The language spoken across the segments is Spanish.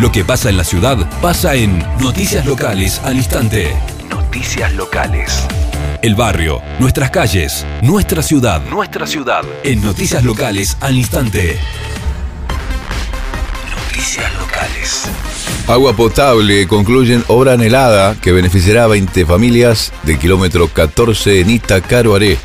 Lo que pasa en la ciudad pasa en Noticias Locales al instante. Noticias locales. El barrio, nuestras calles, nuestra ciudad. Nuestra ciudad. En Noticias Locales al instante. Noticias locales. Agua potable concluyen obra anhelada que beneficiará a 20 familias del kilómetro 14 en Itacaroaré.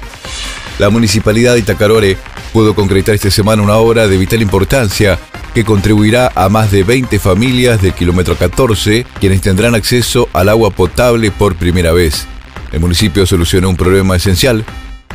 La municipalidad de Itacaroaré pudo concretar esta semana una obra de vital importancia que contribuirá a más de 20 familias del kilómetro 14, quienes tendrán acceso al agua potable por primera vez. El municipio solucionó un problema esencial,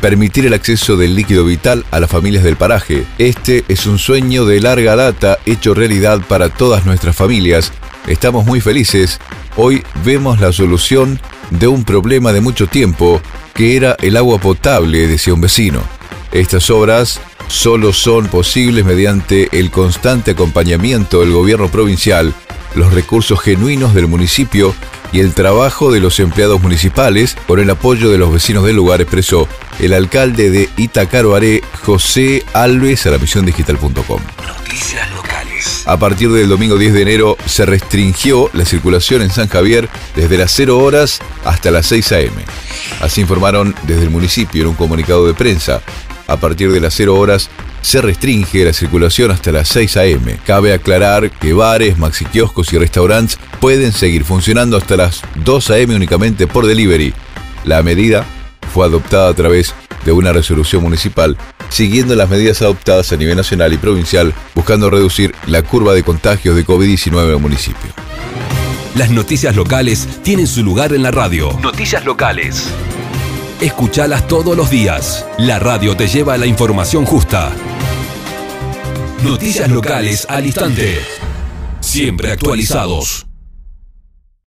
permitir el acceso del líquido vital a las familias del paraje. Este es un sueño de larga data hecho realidad para todas nuestras familias. Estamos muy felices. Hoy vemos la solución de un problema de mucho tiempo, que era el agua potable, decía un vecino. Estas obras solo son posibles mediante el constante acompañamiento del gobierno provincial, los recursos genuinos del municipio y el trabajo de los empleados municipales con el apoyo de los vecinos del lugar, expresó el alcalde de Itacaroaré, José Alves, a la digital.com. Noticias locales. A partir del domingo 10 de enero se restringió la circulación en San Javier desde las 0 horas hasta las 6 a.m. Así informaron desde el municipio en un comunicado de prensa. A partir de las 0 horas se restringe la circulación hasta las 6 a.m. Cabe aclarar que bares, maxi kioscos y restaurantes pueden seguir funcionando hasta las 2 a.m. únicamente por delivery. La medida fue adoptada a través de una resolución municipal, siguiendo las medidas adoptadas a nivel nacional y provincial, buscando reducir la curva de contagios de COVID-19 en el municipio. Las noticias locales tienen su lugar en la radio. Noticias locales. Escuchalas todos los días. La radio te lleva a la información justa. Noticias locales al instante. Siempre actualizados.